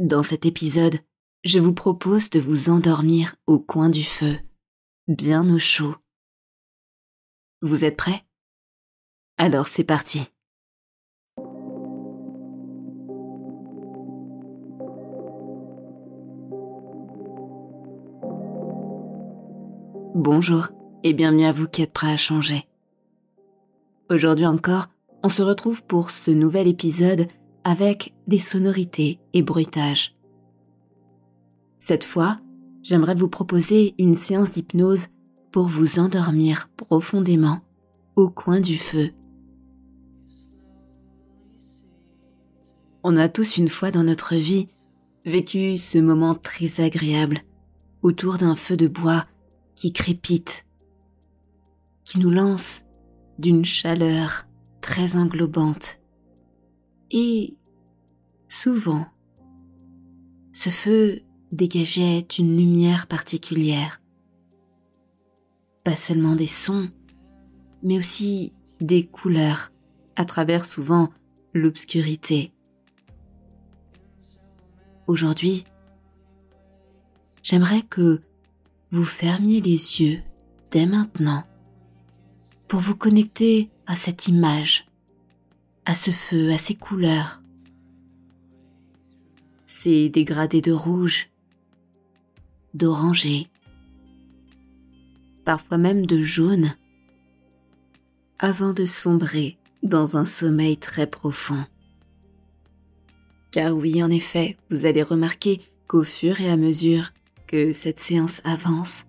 Dans cet épisode, je vous propose de vous endormir au coin du feu, bien au chaud Vous êtes prêts? Alors c'est parti. Bonjour et bienvenue à vous qui êtes prêts à changer. Aujourd'hui encore, on se retrouve pour ce nouvel épisode avec des sonorités et bruitages. Cette fois, j'aimerais vous proposer une séance d'hypnose pour vous endormir profondément au coin du feu. On a tous une fois dans notre vie vécu ce moment très agréable autour d'un feu de bois qui crépite, qui nous lance d'une chaleur très englobante. Et souvent, ce feu dégageait une lumière particulière pas seulement des sons, mais aussi des couleurs, à travers souvent l'obscurité. Aujourd'hui, j'aimerais que vous fermiez les yeux dès maintenant pour vous connecter à cette image, à ce feu, à ces couleurs, ces dégradés de rouge, d'oranger, parfois même de jaune, avant de sombrer dans un sommeil très profond. Car oui, en effet, vous allez remarquer qu'au fur et à mesure que cette séance avance,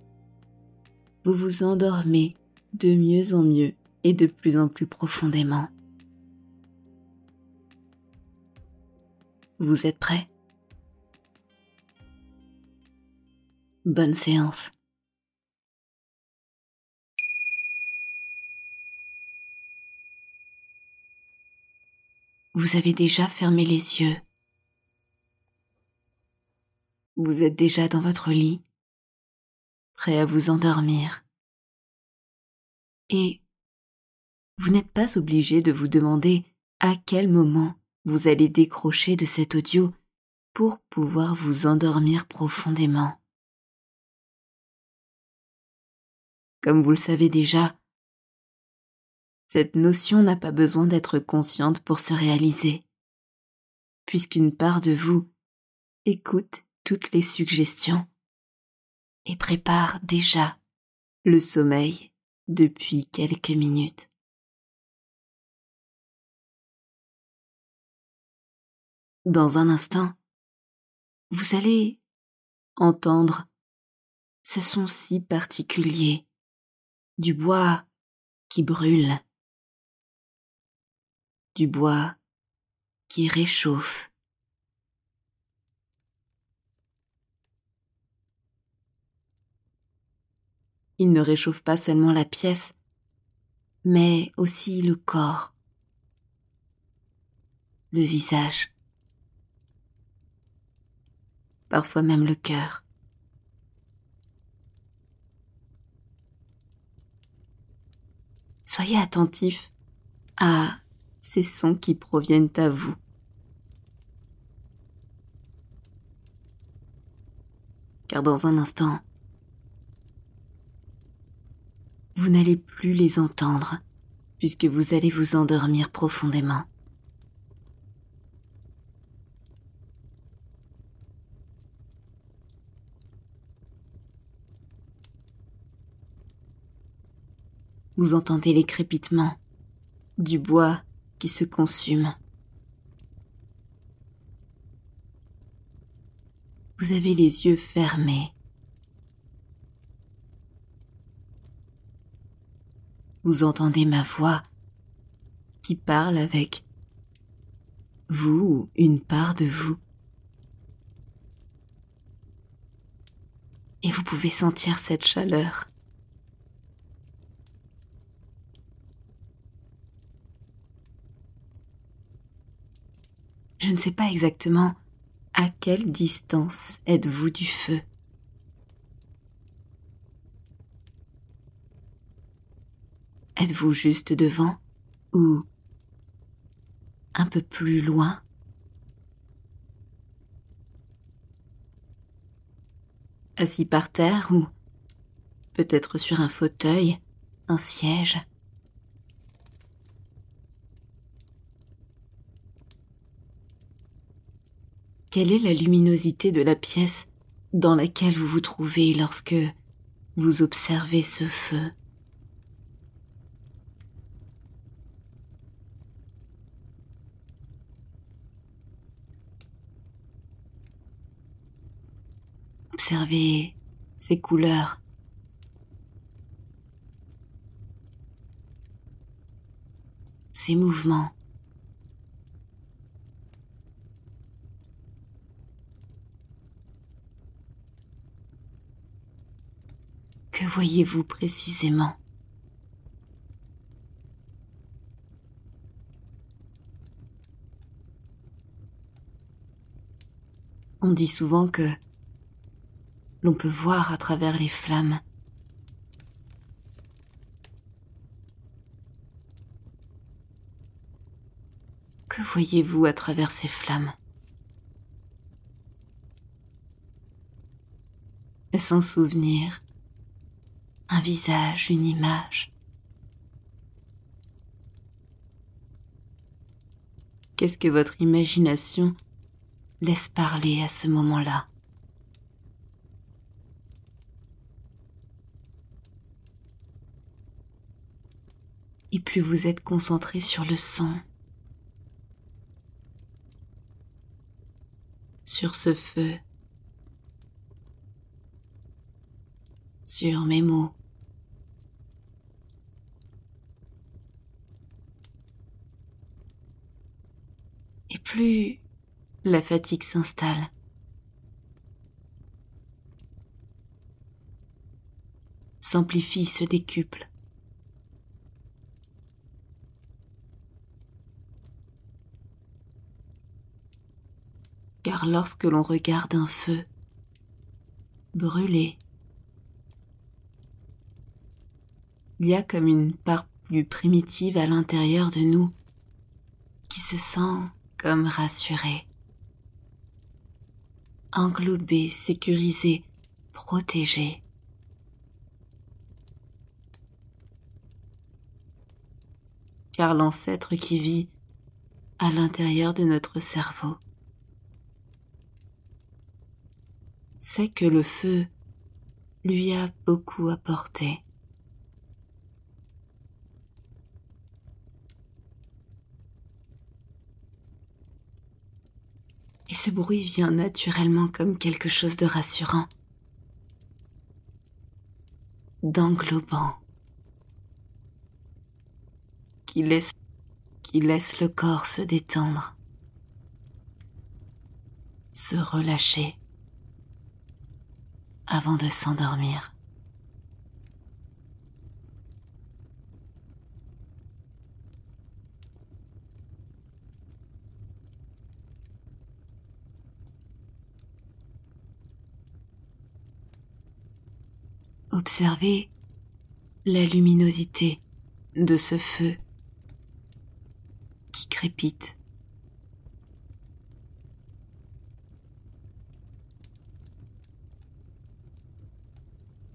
vous vous endormez de mieux en mieux et de plus en plus profondément. Vous êtes prêts? Bonne séance. Vous avez déjà fermé les yeux. Vous êtes déjà dans votre lit, prêt à vous endormir. Et vous n'êtes pas obligé de vous demander à quel moment vous allez décrocher de cet audio pour pouvoir vous endormir profondément. Comme vous le savez déjà, cette notion n'a pas besoin d'être consciente pour se réaliser, puisqu'une part de vous écoute toutes les suggestions et prépare déjà le sommeil depuis quelques minutes. Dans un instant, vous allez entendre ce son si particulier du bois qui brûle du bois qui réchauffe. Il ne réchauffe pas seulement la pièce, mais aussi le corps, le visage, parfois même le cœur. Soyez attentif à ces sons qui proviennent à vous. Car dans un instant, vous n'allez plus les entendre puisque vous allez vous endormir profondément. Vous entendez les crépitements du bois qui se consume. Vous avez les yeux fermés. Vous entendez ma voix qui parle avec vous ou une part de vous. Et vous pouvez sentir cette chaleur. Ne sais pas exactement à quelle distance êtes-vous du feu. Êtes-vous juste devant ou un peu plus loin? Assis par terre ou peut-être sur un fauteuil, un siège? Quelle est la luminosité de la pièce dans laquelle vous vous trouvez lorsque vous observez ce feu? Observez ces couleurs. Ces mouvements. Que voyez-vous précisément? On dit souvent que l'on peut voir à travers les flammes. Que voyez-vous à travers ces flammes? Est-ce un souvenir? Un visage, une image. Qu'est-ce que votre imagination laisse parler à ce moment-là. Et plus vous êtes concentré sur le son, sur ce feu, sur mes mots. Et plus la fatigue s'installe. S'amplifie, se décuple. Car lorsque l'on regarde un feu brûler, il y a comme une part plus primitive à l'intérieur de nous qui se sent comme rassurée, englobée, sécurisée, protégée. Car l'ancêtre qui vit à l'intérieur de notre cerveau sait que le feu lui a beaucoup apporté. Et ce bruit vient naturellement comme quelque chose de rassurant, d'englobant, qui laisse, qui laisse le corps se détendre, se relâcher avant de s'endormir. Observez la luminosité de ce feu qui crépite.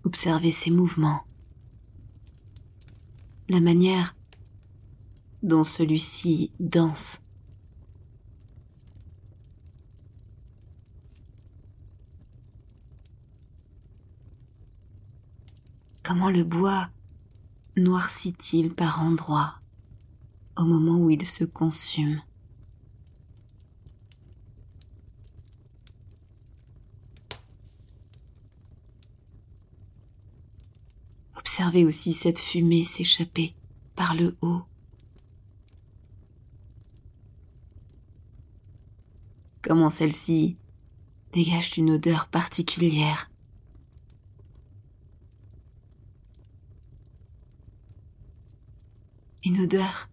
Observez ses mouvements, la manière dont celui-ci danse. Comment le bois noircit-il par endroits au moment où il se consume? Observez aussi cette fumée s'échapper par le haut. Comment celle-ci dégage une odeur particulière. Une odeur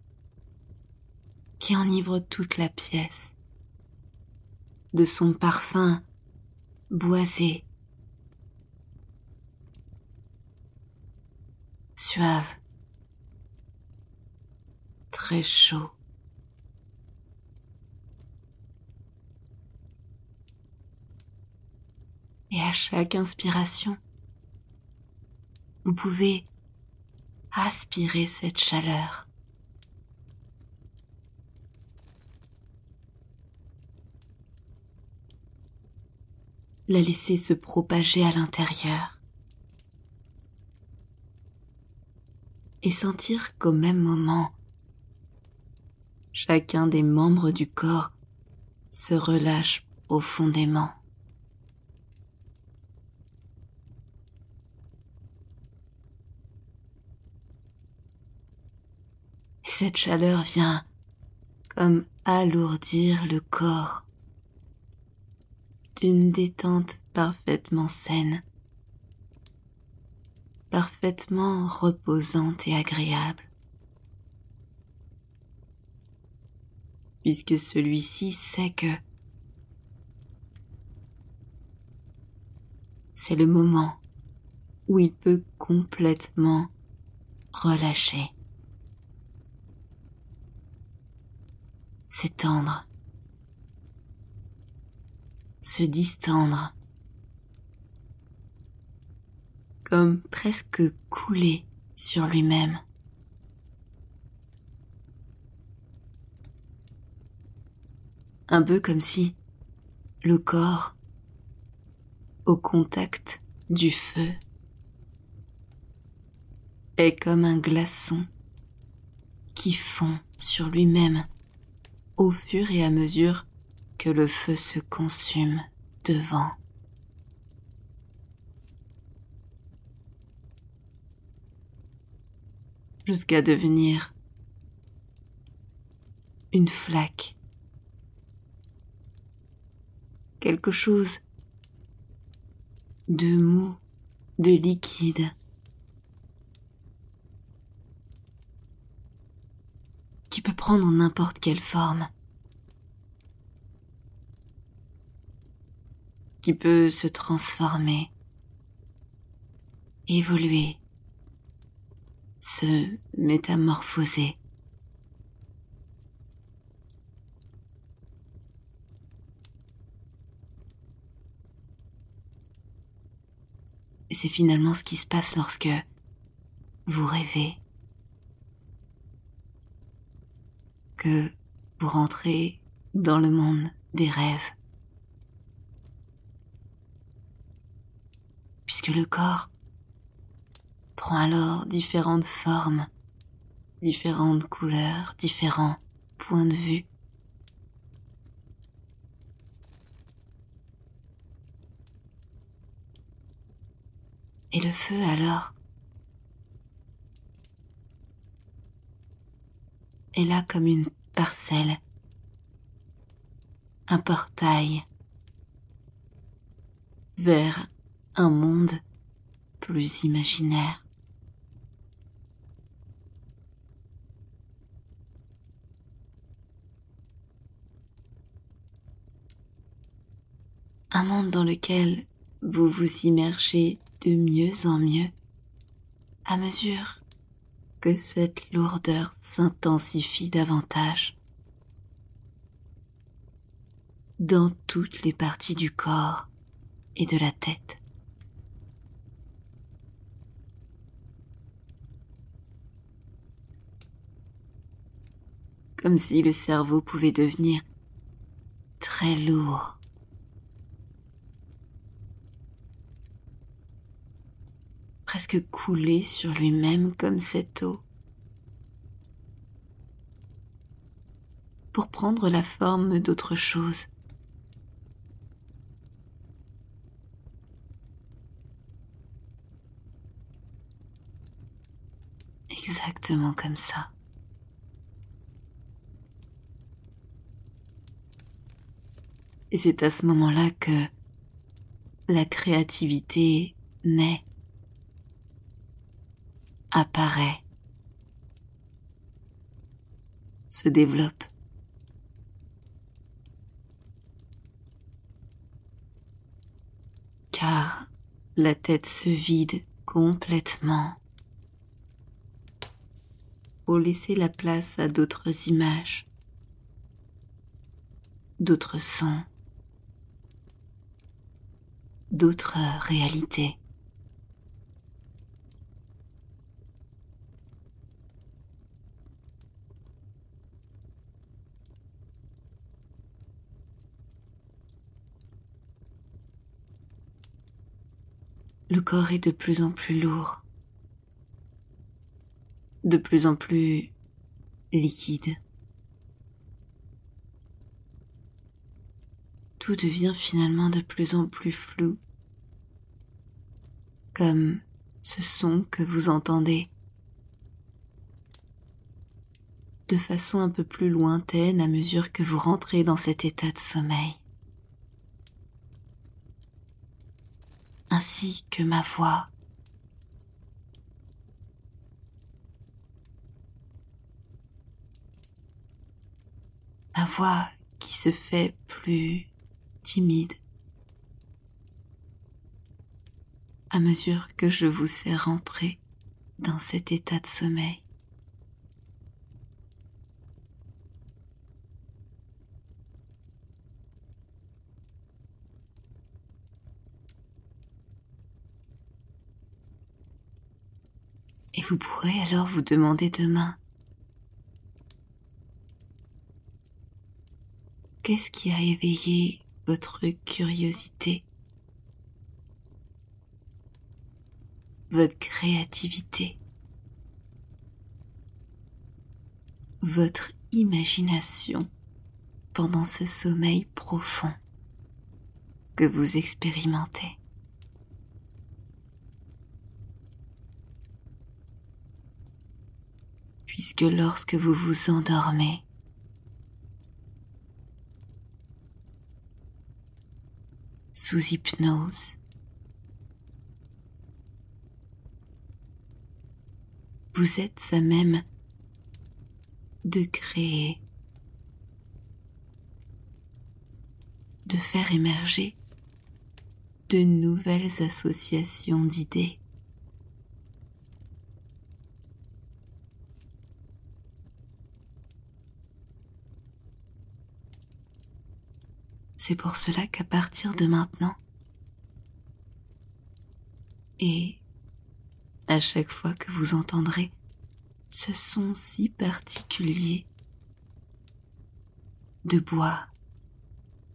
qui enivre toute la pièce. De son parfum boisé, suave, très chaud. Et à chaque inspiration, vous pouvez aspirer cette chaleur. La laisser se propager à l'intérieur. Et sentir qu'au même moment, chacun des membres du corps se relâche profondément. Cette chaleur vient comme alourdir le corps d'une détente parfaitement saine, parfaitement reposante et agréable. Puisque celui-ci sait que c'est le moment où il peut complètement relâcher. S'étendre, se distendre, comme presque couler sur lui-même. Un peu comme si le corps, au contact du feu, est comme un glaçon qui fond sur lui-même au fur et à mesure que le feu se consume devant. Jusqu'à devenir une flaque, quelque chose de mou, de liquide. qui peut prendre n'importe quelle forme, qui peut se transformer, évoluer, se métamorphoser. c'est finalement ce qui se passe lorsque vous rêvez. Que vous rentrez dans le monde des rêves. Puisque le corps prend alors différentes formes, différentes couleurs, différents points de vue. Et le feu alors est là comme une parcelle, un portail vers un monde plus imaginaire. Un monde dans lequel vous vous immergez de mieux en mieux à mesure que cette lourdeur s'intensifie davantage dans toutes les parties du corps et de la tête. Comme si le cerveau pouvait devenir très lourd. Presque couler sur lui-même comme cette eau. Pour prendre la forme d'autre chose. Exactement comme ça. Et c'est à ce moment-là que la créativité naît, apparaît, se développe. Car la tête se vide complètement pour laisser la place à d'autres images, d'autres sons, d'autres réalités. Le corps est de plus en plus lourd, de plus en plus liquide. tout devient finalement de plus en plus flou, comme ce son que vous entendez, de façon un peu plus lointaine à mesure que vous rentrez dans cet état de sommeil, ainsi que ma voix. Ma voix qui se fait plus timide à mesure que je vous sais rentrer dans cet état de sommeil. Vous pourrez alors vous demander demain. Qu'est-ce qui a éveillé votre curiosité, votre créativité, votre imagination pendant ce sommeil profond que vous expérimentez? Puisque lorsque vous vous endormez, sous hypnose. Vous êtes à même de créer, de faire émerger de nouvelles associations d'idées. C'est pour cela qu'à partir de maintenant, et à chaque fois que vous entendrez ce son si particulier de bois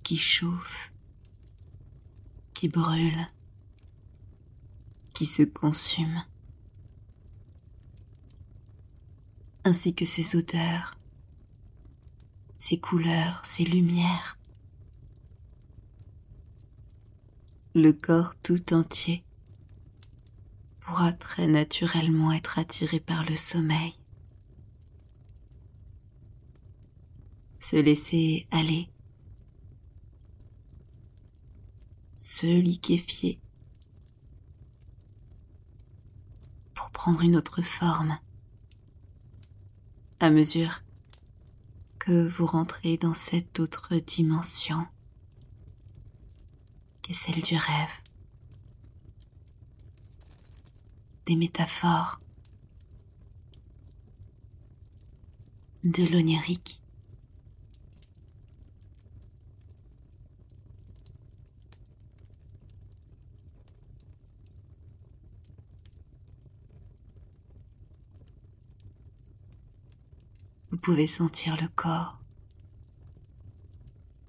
qui chauffe, qui brûle, qui se consume, ainsi que ses odeurs, ses couleurs, ses lumières, le corps tout entier pourra très naturellement être attiré par le sommeil. Se laisser aller, se liquéfier. Pour prendre une autre forme. À mesure que vous rentrez dans cette autre dimension qu'est celle du rêve. Des métaphores, de l'onirique. Vous pouvez sentir le corps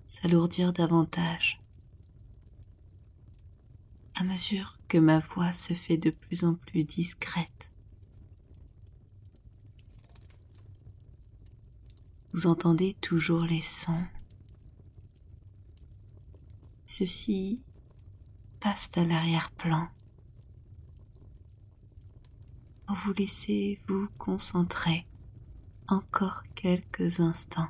s'alourdir davantage à mesure que ma voix se fait de plus en plus discrète. Vous entendez toujours les sons. Ceux-ci passent à l'arrière-plan. Vous laissez vous concentrer encore quelques instants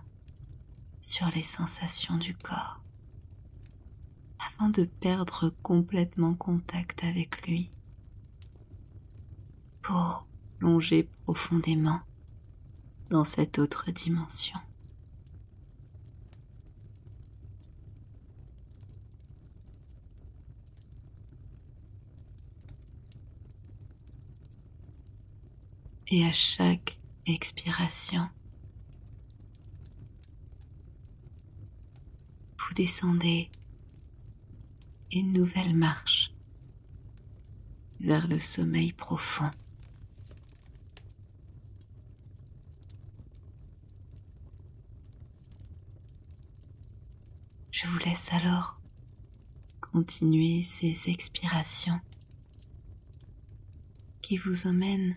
sur les sensations du corps de perdre complètement contact avec lui pour plonger profondément dans cette autre dimension. Et à chaque expiration, vous descendez une nouvelle marche vers le sommeil profond. Je vous laisse alors continuer ces expirations qui vous emmènent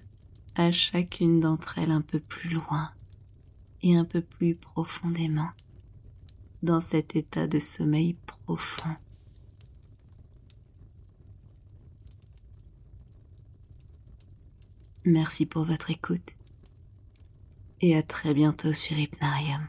à chacune d'entre elles un peu plus loin et un peu plus profondément dans cet état de sommeil profond. Merci pour votre écoute et à très bientôt sur Hypnarium.